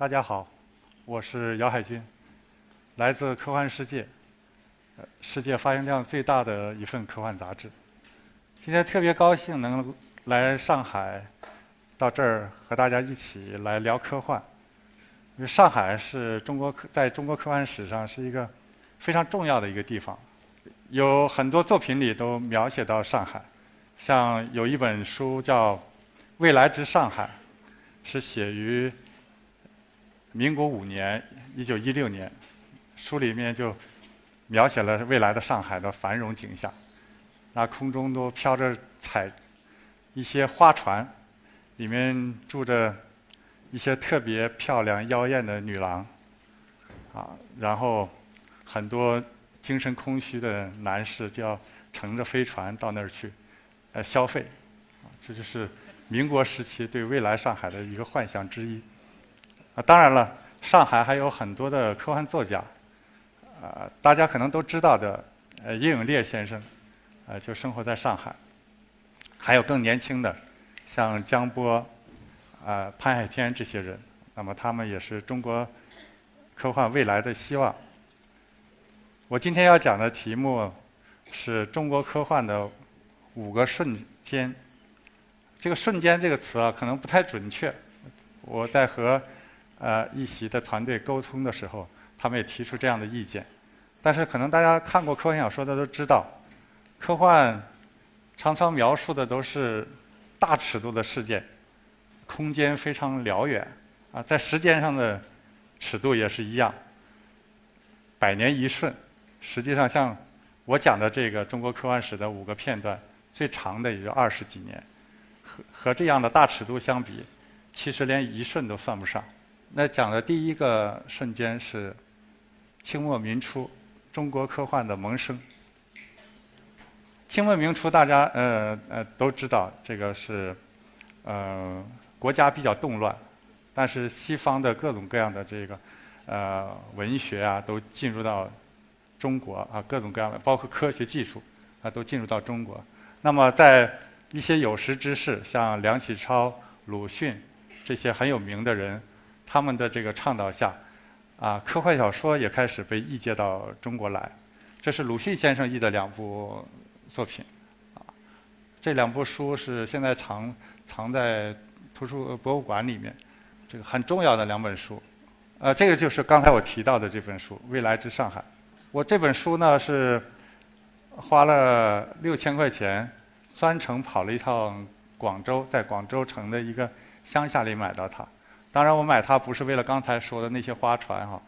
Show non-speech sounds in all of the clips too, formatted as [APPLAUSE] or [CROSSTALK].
大家好，我是姚海军，来自科幻世界，世界发行量最大的一份科幻杂志。今天特别高兴能来上海，到这儿和大家一起来聊科幻。因为上海是中国科在中国科幻史上是一个非常重要的一个地方，有很多作品里都描写到上海，像有一本书叫《未来之上海》，是写于民国五年，一九一六年，书里面就描写了未来的上海的繁荣景象，那空中都飘着彩一些花船，里面住着一些特别漂亮妖艳的女郎，啊，然后很多精神空虚的男士就要乘着飞船到那儿去，呃，消费，这就是民国时期对未来上海的一个幻想之一。当然了，上海还有很多的科幻作家，啊，大家可能都知道的，呃，叶永烈先生，呃，就生活在上海。还有更年轻的，像江波，啊，潘海天这些人，那么他们也是中国科幻未来的希望。我今天要讲的题目是中国科幻的五个瞬间。这个“瞬间”这个词啊，可能不太准确。我在和呃一席的团队沟通的时候，他们也提出这样的意见。但是可能大家看过科幻小说的都知道，科幻常常描述的都是大尺度的事件，空间非常辽远啊，在时间上的尺度也是一样，百年一瞬。实际上，像我讲的这个中国科幻史的五个片段，最长的也就二十几年，和和这样的大尺度相比，其实连一瞬都算不上。那讲的第一个瞬间是清末民初中国科幻的萌生。清末民初，大家呃呃都知道，这个是呃国家比较动乱，但是西方的各种各样的这个呃文学啊，都进入到中国啊，各种各样的，包括科学技术啊，都进入到中国。那么在一些有识之士，像梁启超、鲁迅这些很有名的人，他们的这个倡导下，啊，科幻小说也开始被译介到中国来。这是鲁迅先生译的两部作品，啊，这两部书是现在藏藏在图书博物馆里面，这个很重要的两本书。呃，这个就是刚才我提到的这本书《未来之上海》。我这本书呢是花了六千块钱，专程跑了一趟广州，在广州城的一个乡下里买到它。当然，我买它不是为了刚才说的那些花船哈。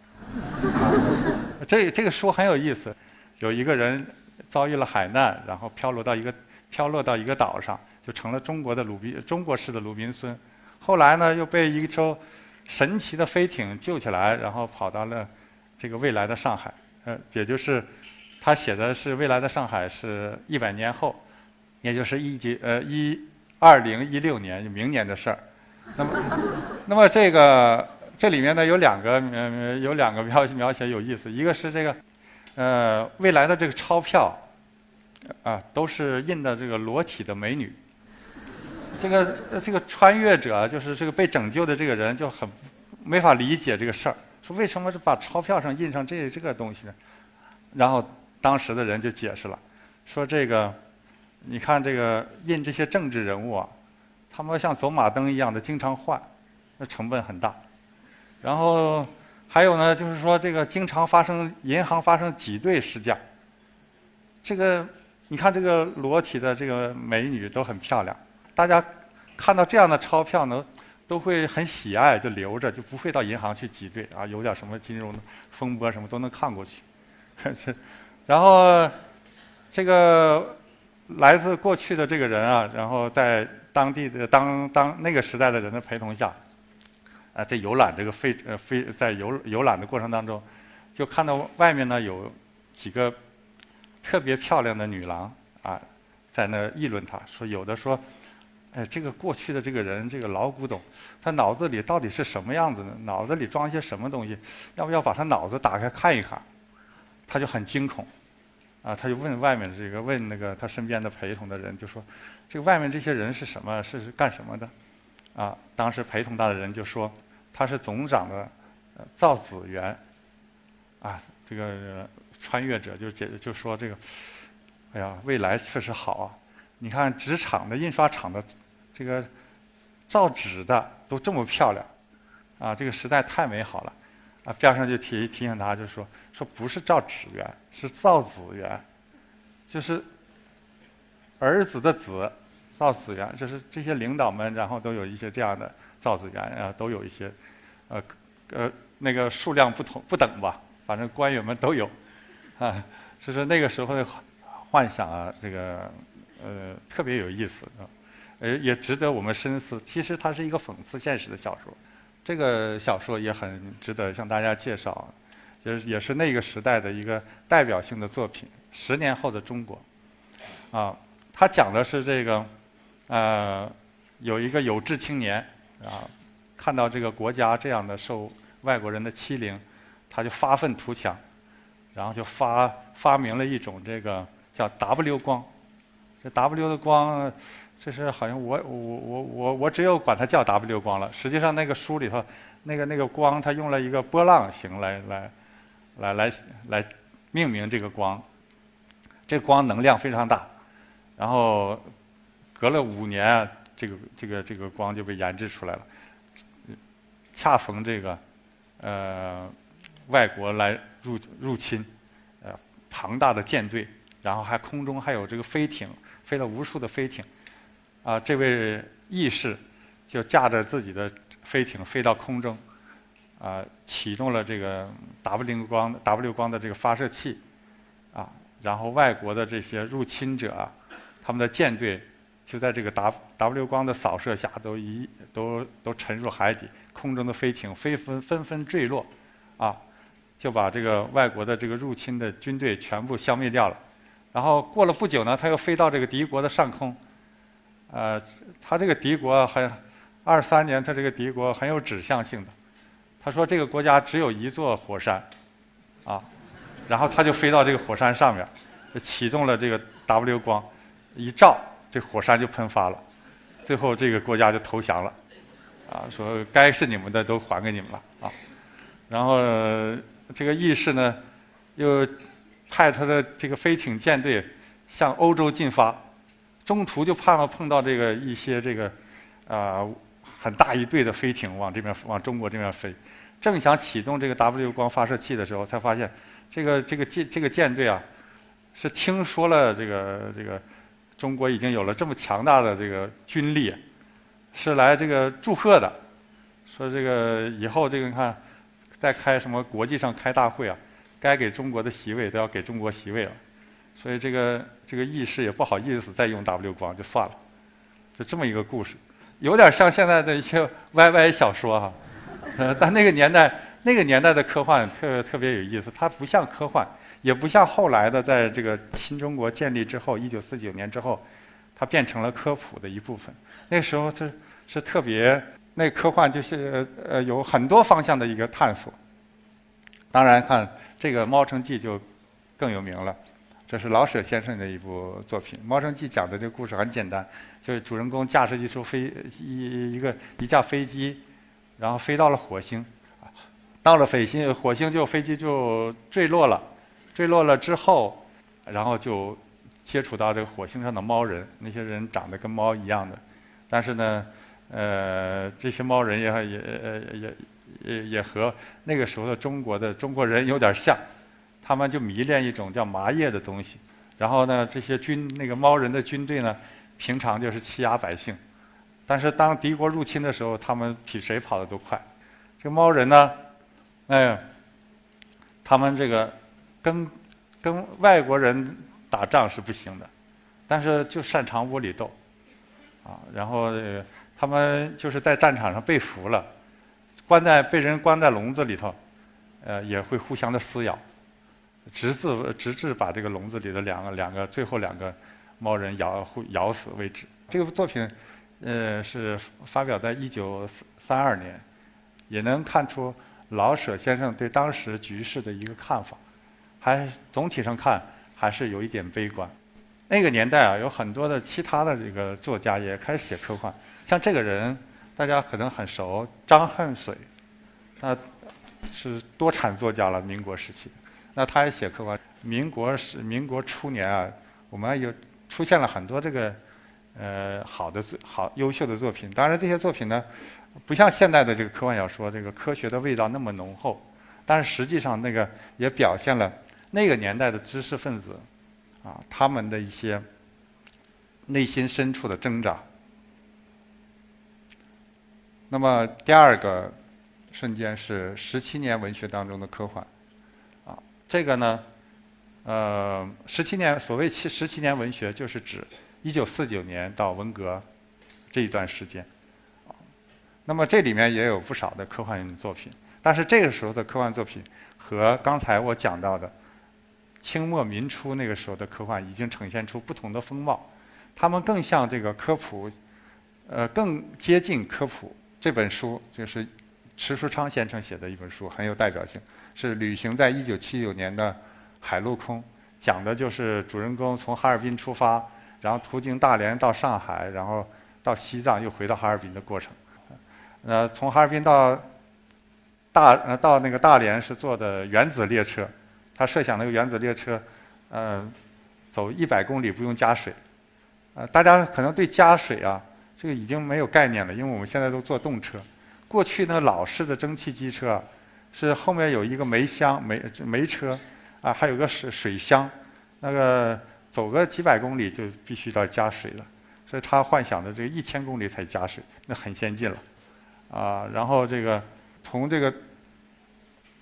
[LAUGHS] 这这个书很有意思，有一个人遭遇了海难，然后飘落到一个飘落到一个岛上，就成了中国的鲁滨中国式的鲁滨孙。后来呢，又被一艘神奇的飞艇救起来，然后跑到了这个未来的上海。呃，也就是他写的是未来的上海是一百年后，也就是一九呃一二零一六年明年的事儿。[LAUGHS] 那么，那么这个这里面呢有两个呃有两个描描写有意思，一个是这个呃未来的这个钞票啊都是印的这个裸体的美女。这个这个穿越者就是这个被拯救的这个人就很没法理解这个事儿。说为什么是把钞票上印上这这个东西呢？然后当时的人就解释了，说这个，你看这个印这些政治人物啊，他们像走马灯一样的经常换，那成本很大。然后还有呢，就是说这个经常发生银行发生挤兑事件。这个你看这个裸体的这个美女都很漂亮，大家看到这样的钞票呢。都会很喜爱，就留着，就不会到银行去挤兑啊。有点什么金融风波什么都能看过去。[LAUGHS] 然后这个来自过去的这个人啊，然后在当地的当当那个时代的人的陪同下，啊，在游览这个飞呃飞在游游览的过程当中，就看到外面呢有几个特别漂亮的女郎啊，在那议论他，说有的说。哎，这个过去的这个人，这个老古董，他脑子里到底是什么样子呢？脑子里装些什么东西？要不要把他脑子打开看一看？他就很惊恐，啊，他就问外面的这个，问那个他身边的陪同的人，就说：“这个外面这些人是什么？是干什么的？”啊，当时陪同他的人就说：“他是总长的造纸员，啊，这个穿越者就解就说这个，哎呀，未来确实好啊！你看纸厂的、印刷厂的，这个造纸的都这么漂亮，啊，这个时代太美好了。啊，边上就提提醒他，就说说不是造纸员，是造纸员，就是儿子的子，造纸员，就是这些领导们，然后都有一些这样的造纸员啊，都有一些，呃呃，那个数量不同不等吧，反正官员们都有，啊，就是那个时候的幻想啊，这个呃特别有意思啊，呃也值得我们深思。其实它是一个讽刺现实的小说。这个小说也很值得向大家介绍，就是也是那个时代的一个代表性的作品。十年后的中国，啊，他讲的是这个，呃，有一个有志青年啊，看到这个国家这样的受外国人的欺凌，他就发愤图强，然后就发发明了一种这个叫 W 光，这 W 的光。这是好像我我我我我只有管它叫 W 光了。实际上那个书里头，那个那个光，它用了一个波浪形来来来来来命名这个光。这光能量非常大，然后隔了五年，这个这个这个光就被研制出来了。恰逢这个呃外国来入入侵，呃庞大的舰队，然后还空中还有这个飞艇，飞了无数的飞艇。啊，这位义士就驾着自己的飞艇飞到空中，啊，启动了这个 W 光 W 光的这个发射器，啊，然后外国的这些入侵者啊，他们的舰队就在这个 W W 光的扫射下都一都都沉入海底，空中的飞艇飞纷纷纷坠落，啊，就把这个外国的这个入侵的军队全部消灭掉了。然后过了不久呢，他又飞到这个敌国的上空。呃，他这个敌国很，二三年他这个敌国很有指向性的，他说这个国家只有一座火山，啊，然后他就飞到这个火山上面，启动了这个 W 光，一照这火山就喷发了，最后这个国家就投降了，啊，说该是你们的都还给你们了啊，然后这个义士呢，又派他的这个飞艇舰队向欧洲进发。中途就怕碰到这个一些这个，啊，很大一队的飞艇往这边往中国这边飞，正想启动这个 W 光发射器的时候，才发现这个这个舰这个舰队啊，是听说了这个这个中国已经有了这么强大的这个军力，是来这个祝贺的，说这个以后这个你看再开什么国际上开大会啊，该给中国的席位都要给中国席位了。所以这个这个意识也不好意思再用 W 光，就算了，就这么一个故事，有点像现在的一些 [LAUGHS] YY 小说哈，呃，[LAUGHS] 但那个年代那个年代的科幻特特别有意思，它不像科幻，也不像后来的在这个新中国建立之后，一九四九年之后，它变成了科普的一部分。那时候是是特别，那科幻就是呃有很多方向的一个探索。当然看这个《猫城记》就更有名了。这是老舍先生的一部作品，《猫城记》讲的这个故事很简单，就是主人公驾驶一艘飞一一个一架飞机，然后飞到了火星，到了飞星火星就飞机就坠落了，坠落了之后，然后就接触到这个火星上的猫人，那些人长得跟猫一样的，但是呢，呃，这些猫人也也也也也和那个时候的中国的中国人有点像。他们就迷恋一种叫麻叶的东西，然后呢，这些军那个猫人的军队呢，平常就是欺压百姓，但是当敌国入侵的时候，他们比谁跑得都快。这个猫人呢，哎，他们这个跟跟外国人打仗是不行的，但是就擅长窝里斗，啊，然后他们就是在战场上被俘了，关在被人关在笼子里头，呃，也会互相的撕咬。直至直至把这个笼子里的两个两个最后两个猫人咬咬死为止。这个作品，呃，是发表在一九三二年，也能看出老舍先生对当时局势的一个看法，还总体上看还是有一点悲观。那个年代啊，有很多的其他的这个作家也开始写科幻，像这个人大家可能很熟，张恨水那是多产作家了，民国时期。那他也写科幻。民国是民国初年啊，我们有出现了很多这个呃好的作好优秀的作品。当然这些作品呢，不像现代的这个科幻小说，这个科学的味道那么浓厚。但是实际上那个也表现了那个年代的知识分子啊他们的一些内心深处的挣扎。那么第二个瞬间是十七年文学当中的科幻，啊，这个呢，呃，十七年所谓七十七年文学，就是指一九四九年到文革这一段时间，那么这里面也有不少的科幻作品，但是这个时候的科幻作品和刚才我讲到的清末民初那个时候的科幻已经呈现出不同的风貌，他们更像这个科普，呃，更接近科普。这本书就是迟书昌先生写的一本书，很有代表性。是旅行在一九七九年的海陆空，讲的就是主人公从哈尔滨出发，然后途经大连到上海，然后到西藏，又回到哈尔滨的过程。呃，从哈尔滨到大呃到那个大连是坐的原子列车，他设想那个原子列车，呃，走一百公里不用加水。呃，大家可能对加水啊。这个已经没有概念了，因为我们现在都坐动车。过去那老式的蒸汽机车，是后面有一个煤箱、煤煤车，啊，还有个水水箱，那个走个几百公里就必须要加水了。所以他幻想的这个一千公里才加水，那很先进了，啊，然后这个从这个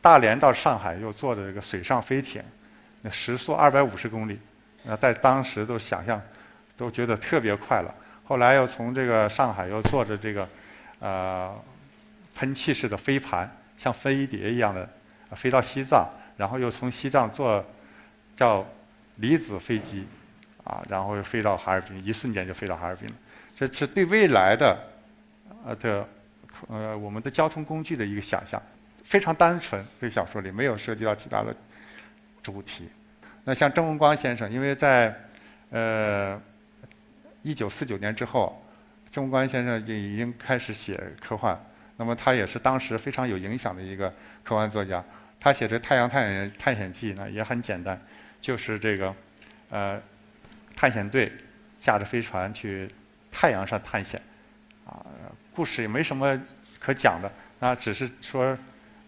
大连到上海又坐的这个水上飞艇，那时速二百五十公里，那在当时都想象，都觉得特别快了。后来又从这个上海又坐着这个，呃，喷气式的飞盘，像飞碟一样的飞到西藏，然后又从西藏坐叫离子飞机，啊，然后又飞到哈尔滨，一瞬间就飞到哈尔滨了。这是对未来的呃的呃我们的交通工具的一个想象，非常单纯。这小说里没有涉及到其他的主题。那像郑文光先生，因为在呃。一九四九年之后，郑文光先生就已经开始写科幻。那么他也是当时非常有影响的一个科幻作家。他写的《太阳探险探险记》呢也很简单，就是这个呃探险队驾着飞船去太阳上探险，啊，故事也没什么可讲的，那只是说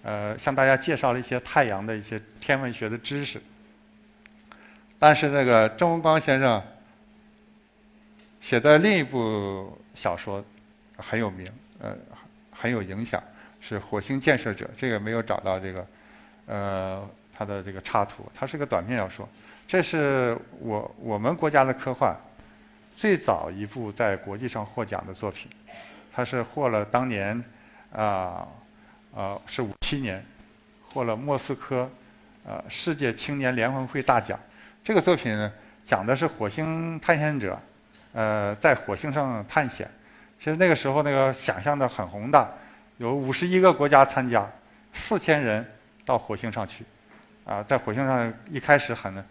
呃向大家介绍了一些太阳的一些天文学的知识。但是那个郑文光先生。写的另一部小说很有名，呃，很有影响，是《火星建设者》。这个没有找到这个，呃，他的这个插图。它是个短篇小说。这是我我们国家的科幻最早一部在国际上获奖的作品。它是获了当年啊，啊是五七年获了莫斯科呃世界青年联欢会大奖。这个作品讲的是火星探险者。呃，在火星上探险，其实那个时候那个想象的很宏大，有五十一个国家参加，四千人到火星上去，啊，在火星上一开始很，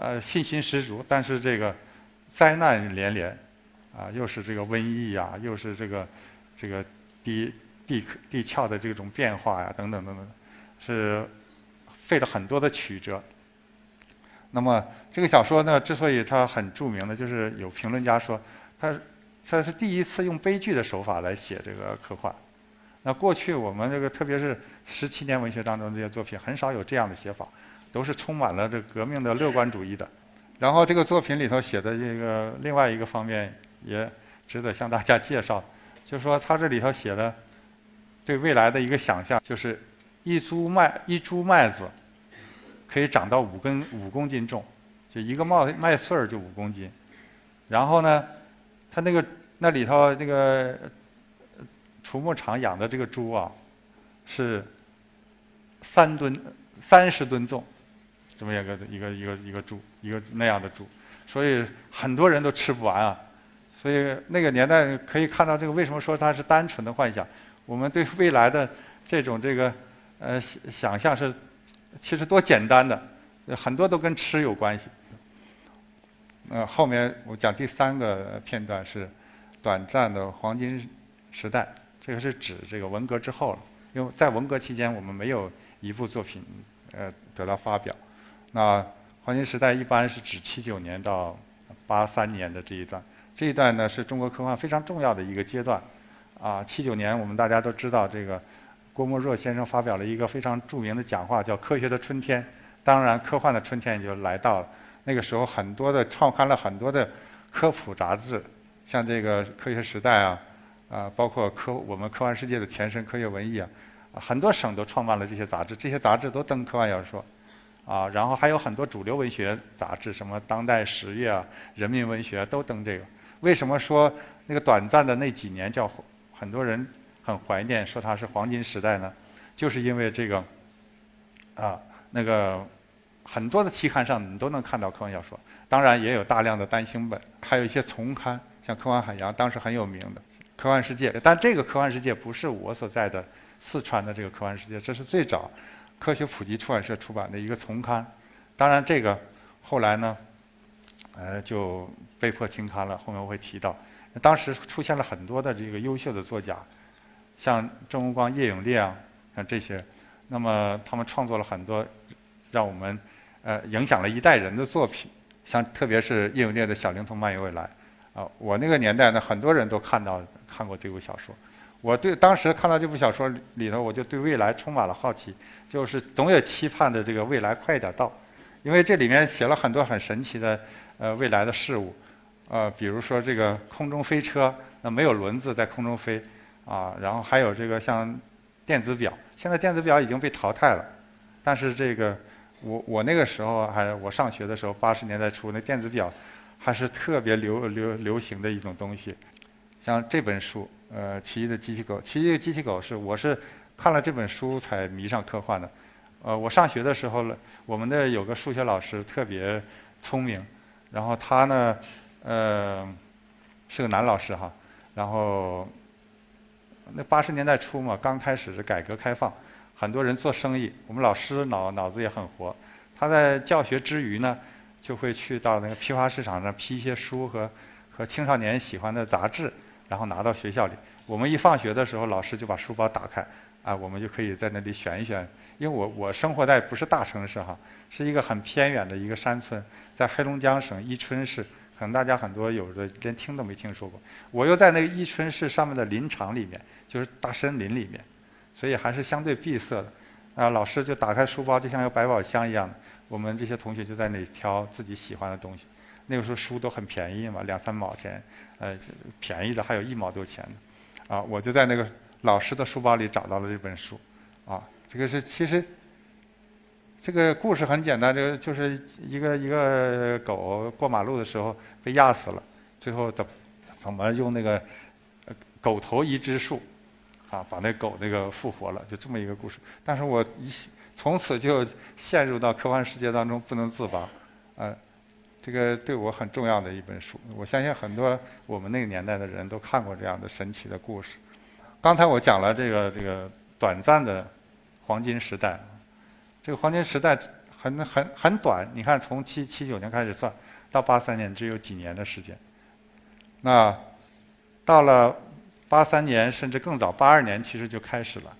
呃，信心十足，但是这个灾难连连，啊，又是这个瘟疫呀，又是这个这个低地地壳的这种变化呀，等等等等，是费了很多的曲折。那么这个小说呢，之所以它很著名呢，就是有评论家说，它它是第一次用悲剧的手法来写这个科幻。那过去我们这个特别是十七年文学当中这些作品，很少有这样的写法，都是充满了这革命的乐观主义的。然后这个作品里头写的这个另外一个方面也值得向大家介绍，就是说他这里头写的对未来的一个想象，就是一株麦一株麦子。可以长到五根五公斤重，就一个麦麦穗儿就五公斤。然后呢，他那个那里头那个畜牧场养的这个猪啊，是三吨三十吨重，这么一个一个一个一个猪，一个那样的猪，所以很多人都吃不完啊。所以那个年代可以看到这个为什么说它是单纯的幻想？我们对未来的这种这个呃想象是。其实多简单的，很多都跟吃有关系。呃，后面我讲第三个片段是短暂的黄金时代，这个是指这个文革之后了。因为在文革期间，我们没有一部作品呃得到发表。那黄金时代一般是指七九年到八三年的这一段，这一段呢是中国科幻非常重要的一个阶段。啊，七九年我们大家都知道，这个郭沫若先生发表了一个非常著名的讲话，叫《科学的春天》。当然，科幻的春天也就来到了。那个时候，很多的创刊了很多的科普杂志，像这个《科学时代》啊。啊，包括科我们科幻世界的前身科学文艺啊，很多省都创办了这些杂志，这些杂志都登科幻小说，啊，然后还有很多主流文学杂志，什么《当代十月》啊，《人民文学》都登这个。为什么说那个短暂的那几年叫很多人很怀念，说它是黄金时代呢？就是因为这个，啊，那个很多的期刊上你都能看到科幻小说，当然也有大量的单行本，还有一些丛刊，像《科幻海洋》当时很有名的。科幻世界，但这个科幻世界不是我所在的四川的这个科幻世界，这是最早科学普及出版社出版的一个丛刊。当然，这个后来呢，呃，就被迫停刊了。后面我会提到，当时出现了很多的这个优秀的作家，像郑无光、叶永烈啊，像这些，那么他们创作了很多让我们呃影响了一代人的作品，像特别是叶永烈的《小灵通漫游未来》啊，我那个年代呢，很多人都看到。看过这部小说，我对当时看到这部小说里头，我就对未来充满了好奇，就是总有期盼的这个未来快一点到，因为这里面写了很多很神奇的呃未来的事物，呃，比如说这个空中飞车，那没有轮子在空中飞，啊，然后还有这个像电子表，现在电子表已经被淘汰了，但是这个我我那个时候还我上学的时候，八十年代初那电子表还是特别流流流行的一种东西。像这本书，呃，《奇异的机器狗》，《奇异的机器狗》是我是看了这本书才迷上科幻的。呃，我上学的时候了，我们那有个数学老师特别聪明，然后他呢，呃，是个男老师哈。然后那八十年代初嘛，刚开始是改革开放，很多人做生意，我们老师脑脑子也很活。他在教学之余呢，就会去到那个批发市场上批一些书和和青少年喜欢的杂志。然后拿到学校里，我们一放学的时候，老师就把书包打开，啊，我们就可以在那里选一选。因为我我生活在不是大城市哈，是一个很偏远的一个山村，在黑龙江省伊春市，可能大家很多有的连听都没听说过。我又在那个伊春市上面的林场里面，就是大森林里面，所以还是相对闭塞的。啊，老师就打开书包，就像个百宝箱一样，我们这些同学就在那里挑自己喜欢的东西。那个时候书都很便宜嘛，两三毛钱，呃，便宜的还有一毛多钱的，啊，我就在那个老师的书包里找到了这本书，啊，这个是其实这个故事很简单，这个就是一个一个狗过马路的时候被压死了，最后怎怎么用那个狗头移植术，啊，把那狗那个复活了，就这么一个故事。但是我一从此就陷入到科幻世界当中不能自拔，呃。这个对我很重要的一本书，我相信很多我们那个年代的人都看过这样的神奇的故事。刚才我讲了这个这个短暂的黄金时代，这个黄金时代很很很短，你看从七七九年开始算，到八三年只有几年的时间。那到了八三年甚至更早，八二年其实就开始了，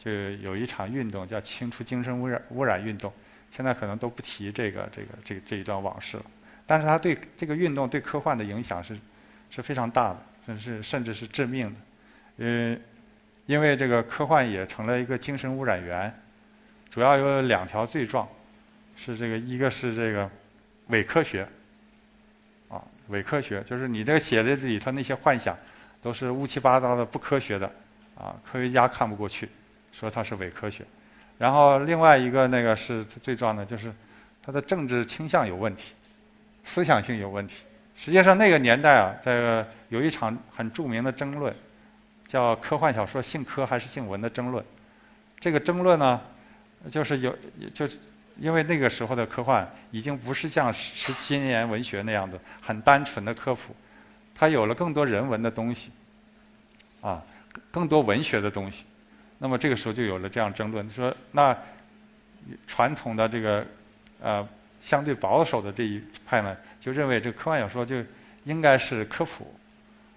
就有一场运动叫清除精神污染污染运动，现在可能都不提这个这个这这一段往事了。但是它对这个运动对科幻的影响是是非常大的，甚至甚至是致命的。呃，因为这个科幻也成了一个精神污染源，主要有两条罪状，是这个一个是这个伪科学，啊，伪科学就是你这个写的里头那些幻想都是乌七八糟的不科学的，啊，科学家看不过去，说它是伪科学。然后另外一个那个是罪状呢，就是它的政治倾向有问题。思想性有问题。实际上，那个年代啊，在有一场很著名的争论，叫科幻小说姓科还是姓文的争论。这个争论呢，就是有，就是因为那个时候的科幻已经不是像十七年文学那样子很单纯的科普，它有了更多人文的东西，啊，更多文学的东西。那么这个时候就有了这样争论，说那传统的这个呃。相对保守的这一派呢，就认为这个科幻小说就应该是科普，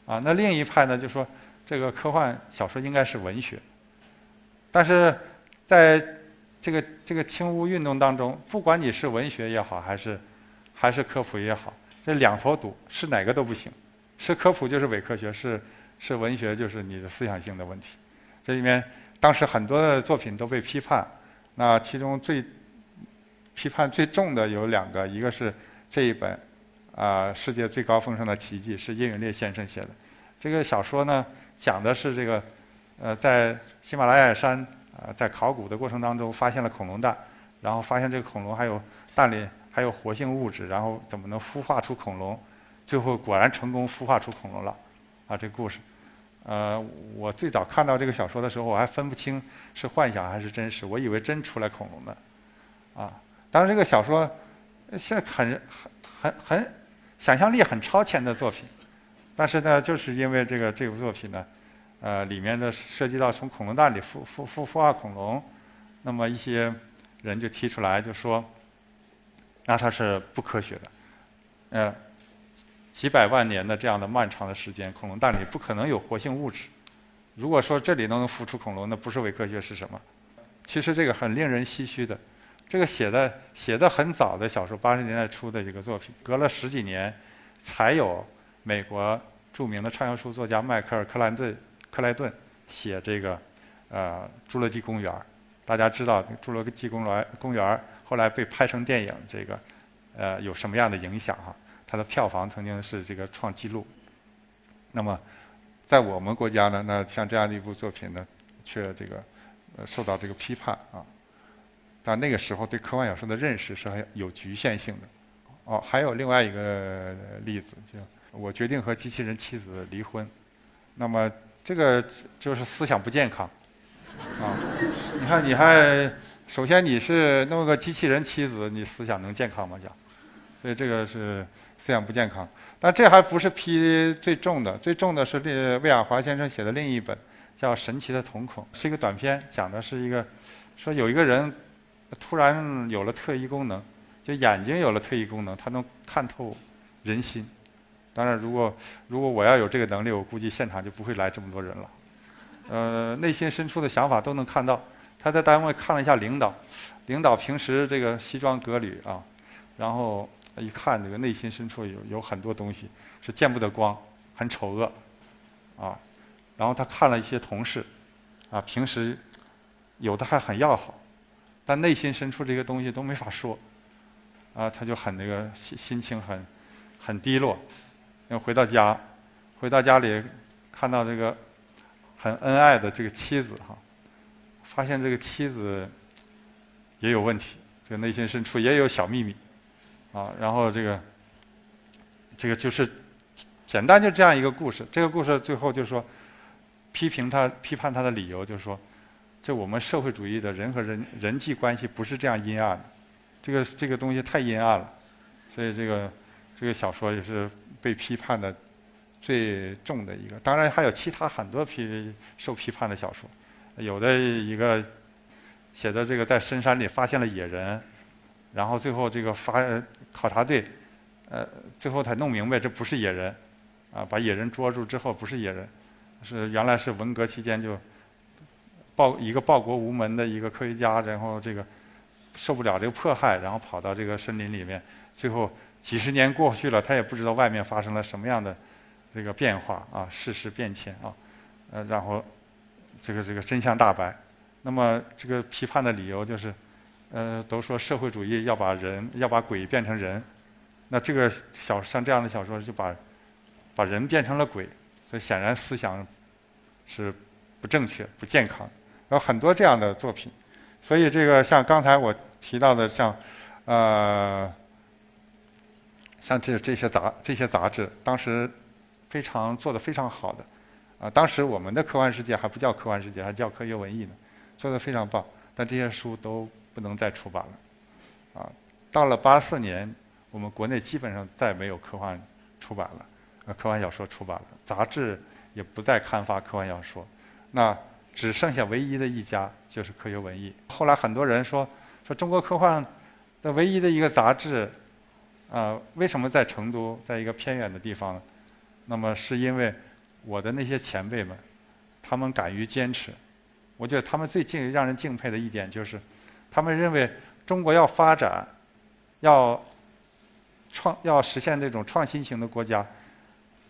啊，那另一派呢就说这个科幻小说应该是文学，但是在这个这个清污运动当中，不管你是文学也好，还是还是科普也好，这两头堵，是哪个都不行。是科普就是伪科学，是是文学就是你的思想性的问题。这里面当时很多的作品都被批判，那其中最批判最重的有两个，一个是这一本啊《世界最高峰上的奇迹》，是叶永烈先生写的。这个小说呢，讲的是这个呃在喜马拉雅山啊在考古的过程当中发现了恐龙蛋，然后发现这个恐龙还有蛋里还有活性物质，然后怎么能孵化出恐龙？最后果然成功孵化出恐龙了，啊，这个故事，呃，我最早看到这个小说的时候，我还分不清是幻想还是真实，我以为真出来恐龙的，啊，当然这个小说现在很很很很想象力很超前的作品，但是呢，就是因为这个这部作品呢，呃，里面的涉及到从恐龙蛋里孵孵孵孵化恐龙，那么一些人就提出来就说，那它是不科学的，呃。几百万年的这样的漫长的时间，恐龙蛋里不可能有活性物质。如果说这里能孵出恐龙，那不是伪科学是什么？其实这个很令人唏嘘的。这个写的写的很早的小说，八十年代初的一个作品，隔了十几年，才有美国著名的畅销书作家迈克尔·克兰顿克莱顿写这个呃《侏罗纪公园》。大家知道《侏罗纪公园》公园后来被拍成电影，这个呃有什么样的影响哈？它的票房曾经是这个创纪录。那么，在我们国家呢，那像这样的一部作品呢，却这个呃受到这个批判啊。但那个时候对科幻小说的认识是很有局限性的。哦，还有另外一个例子，就我决定和机器人妻子离婚。那么这个就是思想不健康啊。你看，你还首先你是弄个机器人妻子，你思想能健康吗？讲，所以这个是。思想不健康，但这还不是批最重的，最重的是魏魏亚华先生写的另一本，叫《神奇的瞳孔》，是一个短篇，讲的是一个，说有一个人突然有了特异功能，就眼睛有了特异功能，他能看透人心。当然，如果如果我要有这个能力，我估计现场就不会来这么多人了。呃，内心深处的想法都能看到。他在单位看了一下领导，领导平时这个西装革履啊，然后。一看这个内心深处有有很多东西是见不得光，很丑恶，啊，然后他看了一些同事，啊，平时有的还很要好，但内心深处这些东西都没法说，啊，他就很那个心心情很很低落，要回到家，回到家里看到这个很恩爱的这个妻子哈，发现这个妻子也有问题，这个内心深处也有小秘密。啊，然后这个，这个就是简单就这样一个故事。这个故事最后就说，批评他、批判他的理由就是说，这我们社会主义的人和人人际关系不是这样阴暗的，这个这个东西太阴暗了。所以这个这个小说也是被批判的最重的一个。当然还有其他很多批受批判的小说，有的一个写的这个在深山里发现了野人。然后最后这个发考察队，呃，最后才弄明白这不是野人，啊，把野人捉住之后不是野人，是原来是文革期间就报一个报国无门的一个科学家，然后这个受不了这个迫害，然后跑到这个森林里面，最后几十年过去了，他也不知道外面发生了什么样的这个变化啊，世事变迁啊，呃，然后这个这个真相大白，那么这个批判的理由就是。呃，都说社会主义要把人要把鬼变成人，那这个小像这样的小说就把把人变成了鬼，所以显然思想是不正确、不健康。有很多这样的作品，所以这个像刚才我提到的，像呃像这这些杂这些杂志，当时非常做的非常好的啊，当时我们的科幻世界还不叫科幻世界，还叫科学文艺呢，做的非常棒，但这些书都。不能再出版了，啊，到了八四年，我们国内基本上再没有科幻出版了，呃，科幻小说出版了，杂志也不再刊发科幻小说，那只剩下唯一的一家就是科学文艺。后来很多人说，说中国科幻的唯一的一个杂志，啊，为什么在成都，在一个偏远的地方？那么是因为我的那些前辈们，他们敢于坚持，我觉得他们最敬让人敬佩的一点就是，他们认为中国要发展，要创要实现这种创新型的国家，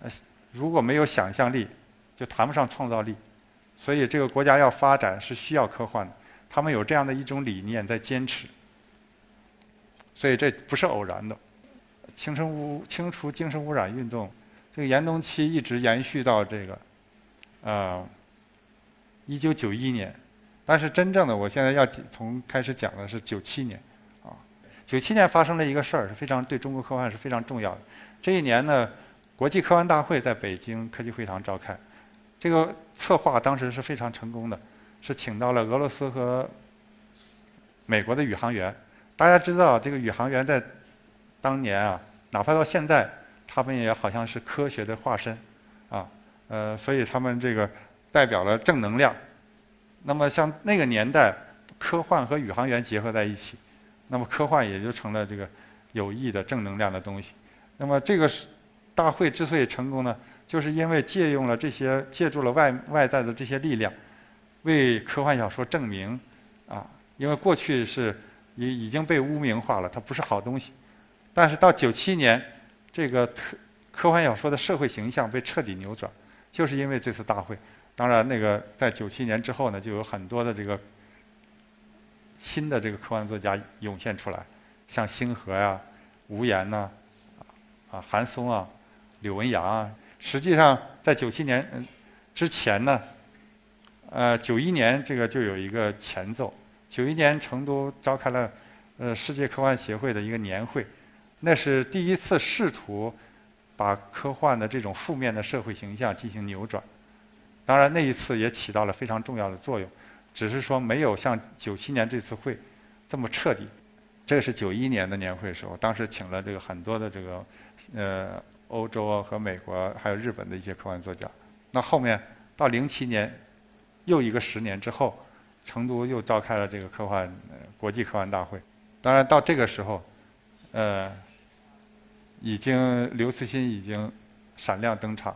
呃，如果没有想象力，就谈不上创造力。所以这个国家要发展是需要科幻的，他们有这样的一种理念在坚持。所以这不是偶然的。清生污清除精神污染运动，这个严冬期一直延续到这个，呃，一九九一年。但是真正的，我现在要从开始讲的是九七年，啊，九七年发生了一个事儿，是非常对中国科幻是非常重要的。这一年呢，国际科幻大会在北京科技会堂召开，这个策划当时是非常成功的，是请到了俄罗斯和美国的宇航员。大家知道，这个宇航员在当年啊。哪怕到现在，他们也好像是科学的化身，啊，呃，所以他们这个代表了正能量。那么像那个年代，科幻和宇航员结合在一起，那么科幻也就成了这个有益的正能量的东西。那么这个大会之所以成功呢，就是因为借用了这些，借助了外外在的这些力量，为科幻小说证明，啊，因为过去是已已经被污名化了，它不是好东西。但是到九七年，这个科科幻小说的社会形象被彻底扭转，就是因为这次大会。当然，那个在九七年之后呢，就有很多的这个新的这个科幻作家涌现出来，像星河呀、吴岩呐、啊韩松啊、柳文阳啊。实际上，在九七年之前呢，呃，九一年这个就有一个前奏。九一年成都召开了呃世界科幻协会的一个年会。那是第一次试图把科幻的这种负面的社会形象进行扭转，当然那一次也起到了非常重要的作用，只是说没有像九七年这次会这么彻底。这是九一年的年会的时候，当时请了这个很多的这个呃欧洲和美国还有日本的一些科幻作家。那后面到零七年又一个十年之后，成都又召开了这个科幻国际科幻大会。当然到这个时候，呃。已经刘慈欣已经闪亮登场，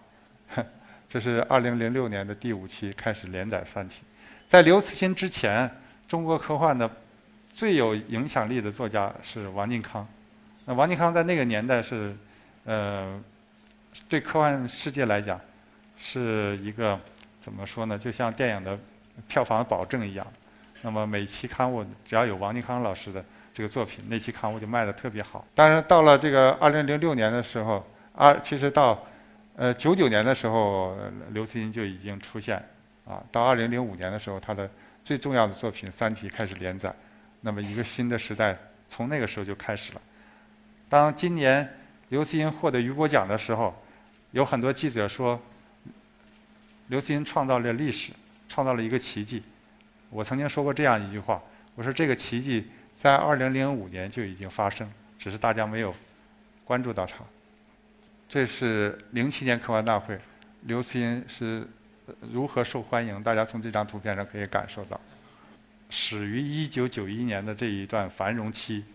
[LAUGHS] 这是二零零六年的第五期开始连载《三体》。在刘慈欣之前，中国科幻的最有影响力的作家是王靖康。那王靖康在那个年代是，呃，对科幻世界来讲是一个怎么说呢？就像电影的票房保证一样。那么每期刊物只要有王靖康老师的。这个作品那期刊物就卖的特别好。当然，到了这个二零零六年的时候，二其实到呃九九年的时候，刘慈欣就已经出现啊。到二零零五年的时候，他的最重要的作品《三体》开始连载。那么一个新的时代从那个时候就开始了。当今年刘慈欣获得雨果奖的时候，有很多记者说，刘慈欣创造了历史，创造了一个奇迹。我曾经说过这样一句话，我说这个奇迹。在二零零五年就已经发生，只是大家没有关注到它。这是零七年科幻大会，刘慈欣是如何受欢迎？大家从这张图片上可以感受到。始于一九九一年的这一段繁荣期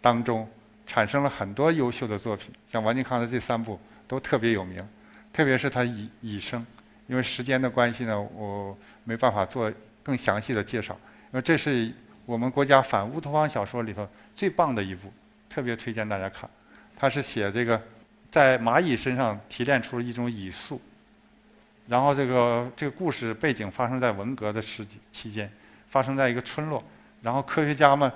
当中，产生了很多优秀的作品，像王靖康的这三部都特别有名，特别是他以以生，因为时间的关系呢，我没办法做更详细的介绍，因为这是。我们国家反乌托邦小说里头最棒的一部，特别推荐大家看。他是写这个在蚂蚁身上提炼出一种蚁素，然后这个这个故事背景发生在文革的时期间，发生在一个村落，然后科学家们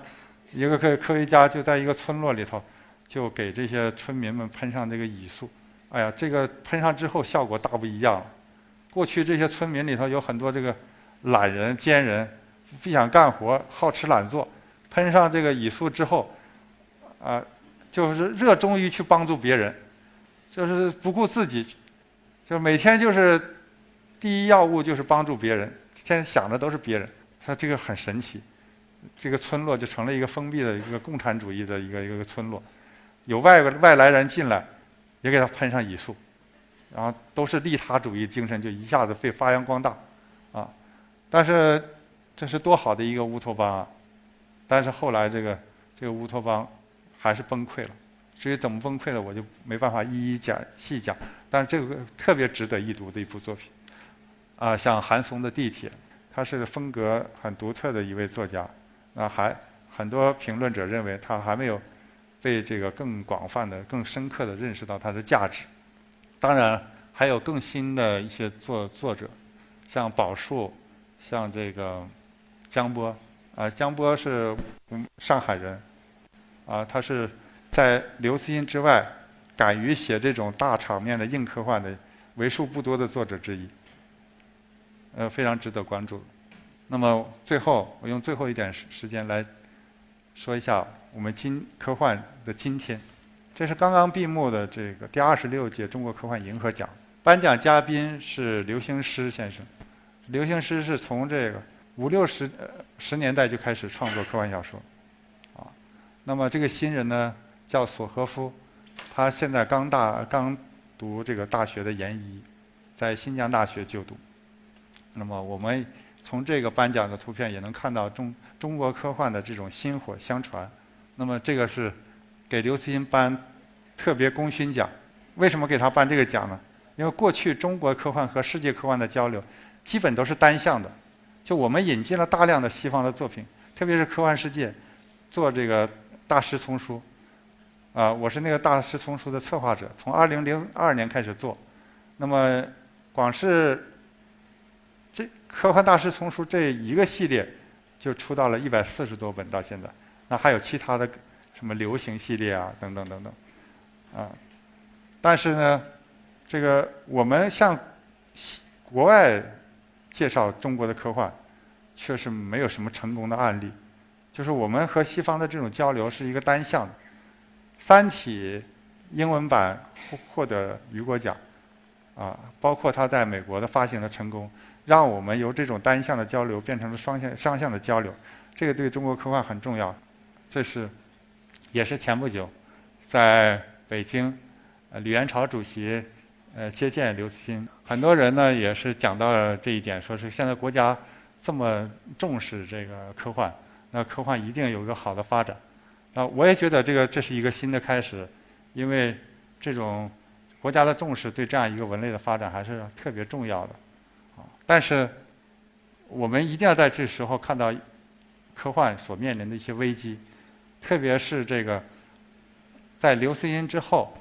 一个科科学家就在一个村落里头，就给这些村民们喷上这个蚁素。哎呀，这个喷上之后效果大不一样。过去这些村民里头有很多这个懒人奸人。不想干活，好吃懒做，喷上这个蚁素之后，啊，就是热衷于去帮助别人，就是不顾自己，就每天就是第一要务就是帮助别人，天天想的都是别人。他这个很神奇，这个村落就成了一个封闭的一个共产主义的一个一个村落，有外外来人进来，也给他喷上蚁素，然后都是利他主义精神就一下子被发扬光大，啊，但是。这是多好的一个乌托邦啊！但是后来这个这个乌托邦还是崩溃了。至于怎么崩溃的，我就没办法一一讲细讲。但是这个特别值得一读的一部作品啊，像韩松的《地铁》，他是风格很独特的一位作家。那还很多评论者认为他还没有被这个更广泛的、更深刻的认识到他的价值。当然，还有更新的一些作作者，像宝树，像这个江波。啊，江波是上海人，啊，他是在刘慈欣之外，敢于写这种大场面的硬科幻的为数不多的作者之一。呃，非常值得关注。那么最后，我用最后一点时时间来说一下我们今科幻的今天。这是刚刚闭幕的这个第二十六届中国科幻银河奖，颁奖嘉宾是刘兴诗先生。刘兴诗是从这个五六十十年代就开始创作科幻小说，啊，那么这个新人呢叫索科夫，他现在刚大刚读这个大学的研一，在新疆大学就读。那么我们从这个颁奖的图片也能看到中中国科幻的这种薪火相传。那么这个是给刘慈欣颁特别功勋奖。为什么给他颁这个奖呢？因为过去中国科幻和世界科幻的交流基本都是单向的，就我们引进了大量的西方的作品，特别是科幻世界做这个大师丛书。啊，我是那个大师丛书的策划者，从2002年开始做。那么光是这科幻大师丛书这一个系列，就出到了一百四十多本到现在。那还有其他的什么流行系列啊，等等等等，啊。但是呢，这个我们向国外介绍中国的科幻，确实没有什么成功的案例。就是我们和西方的这种交流是一个单向的。《三体》英文版获获得雨果奖，啊，包括它在美国的发行的成功。让我们由这种单向的交流变成了双向、双向的交流，这个对中国科幻很重要。这是，也是前不久，在北京，呃，李元朝主席呃接见刘慈欣，很多人呢也是讲到了这一点，说是现在国家这么重视这个科幻，那科幻一定有一个好的发展。那我也觉得这个这是一个新的开始，因为这种国家的重视对这样一个文类的发展还是特别重要的。啊但是，我们一定要在这时候看到科幻所面临的一些危机，特别是这个在刘慈欣之后，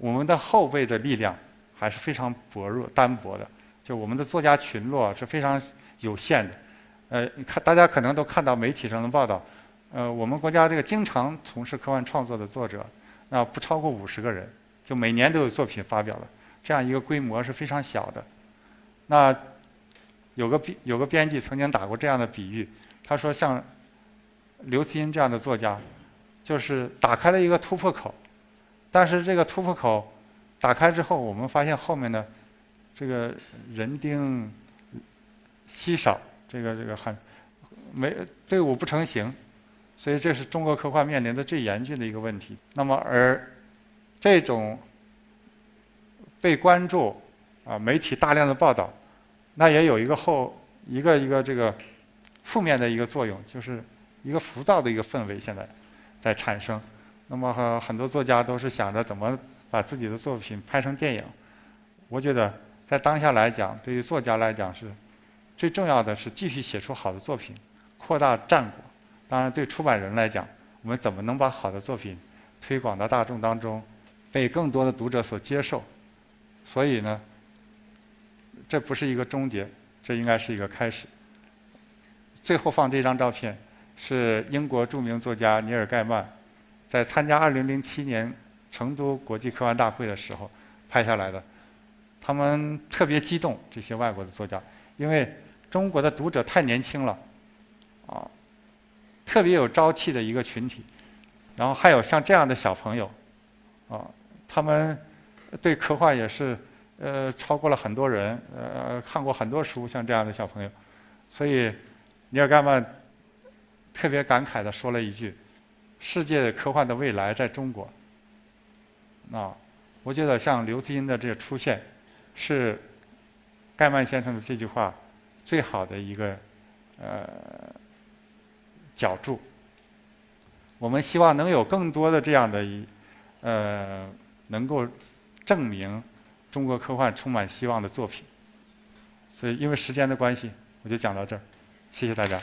我们的后辈的力量还是非常薄弱、单薄的。就我们的作家群落是非常有限的。呃，你看，大家可能都看到媒体上的报道，呃，我们国家这个经常从事科幻创作的作者，那不超过五十个人，就每年都有作品发表了，这样一个规模是非常小的。那有个编有个编辑曾经打过这样的比喻，他说像刘慈欣这样的作家，就是打开了一个突破口，但是这个突破口打开之后，我们发现后面的，这个人丁稀少，这个这个很没队伍不成形，所以这是中国科幻面临的最严峻的一个问题。那么而这种被关注啊，媒体大量的报道。那也有一个后一个一个这个负面的一个作用，就是一个浮躁的一个氛围现在在产生。那么很多作家都是想着怎么把自己的作品拍成电影。我觉得在当下来讲，对于作家来讲是最重要的是继续写出好的作品，扩大战果。当然，对出版人来讲，我们怎么能把好的作品推广到大众当中，被更多的读者所接受？所以呢？这不是一个终结，这应该是一个开始。最后放这张照片，是英国著名作家尼尔·盖曼在参加2007年成都国际科幻大会的时候拍下来的。他们特别激动，这些外国的作家，因为中国的读者太年轻了，啊，特别有朝气的一个群体。然后还有像这样的小朋友，啊，他们对科幻也是。呃，超过了很多人，呃，看过很多书，像这样的小朋友，所以尼尔盖曼特别感慨的说了一句：“世界科幻的未来在中国。”那我觉得像刘慈欣的这个出现，是盖曼先生的这句话最好的一个呃脚注。我们希望能有更多的这样的一呃，能够证明。中国科幻充满希望的作品，所以因为时间的关系，我就讲到这儿，谢谢大家。